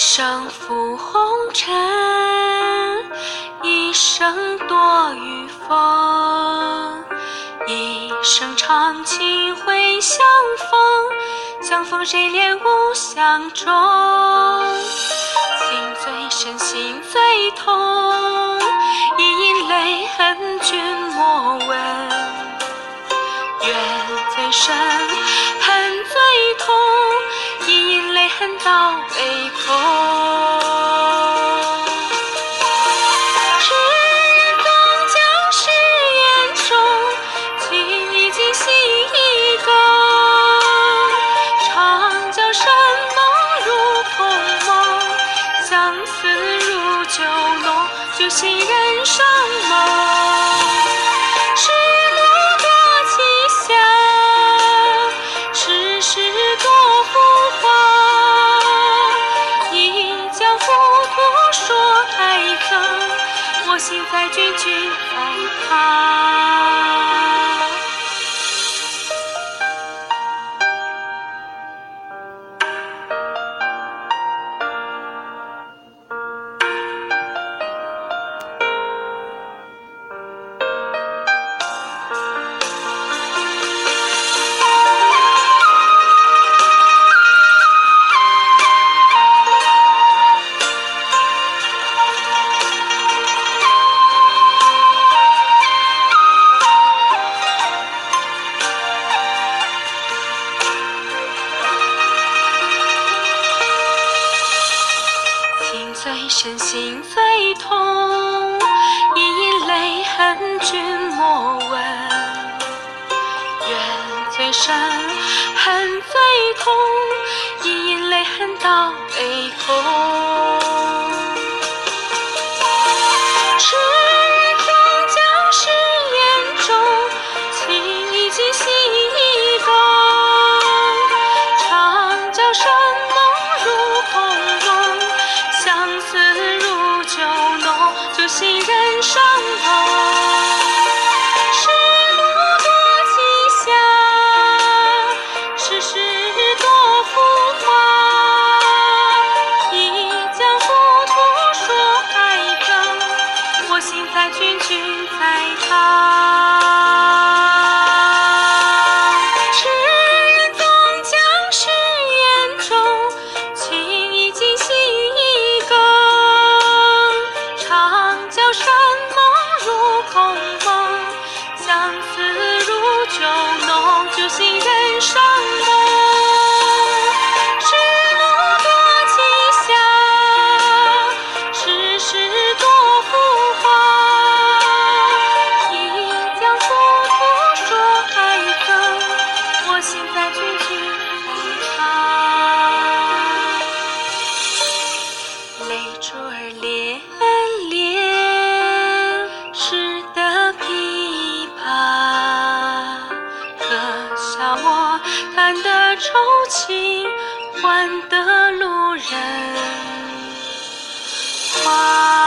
生负红尘，一生躲雨风，一生长情会相逢，相逢谁怜无相中？情最深，心最痛，一饮泪恨君莫问。缘最深，到悲空。世人终将誓言终，情已经心已更。长江山盟如空梦，相思如酒浓，酒醒人生梦。一江糊涂说爱憎，我心在君，君在他。身，心最痛，一饮泪恨君莫问。怨最深，恨最痛，一饮泪恨到悲空。心，人生梦。世路多凄凉，世事多浮华。一江糊涂说爱憎，我心在君，君在他。尽，人生梦。世路多凄凉，世事愁情，换得路人花。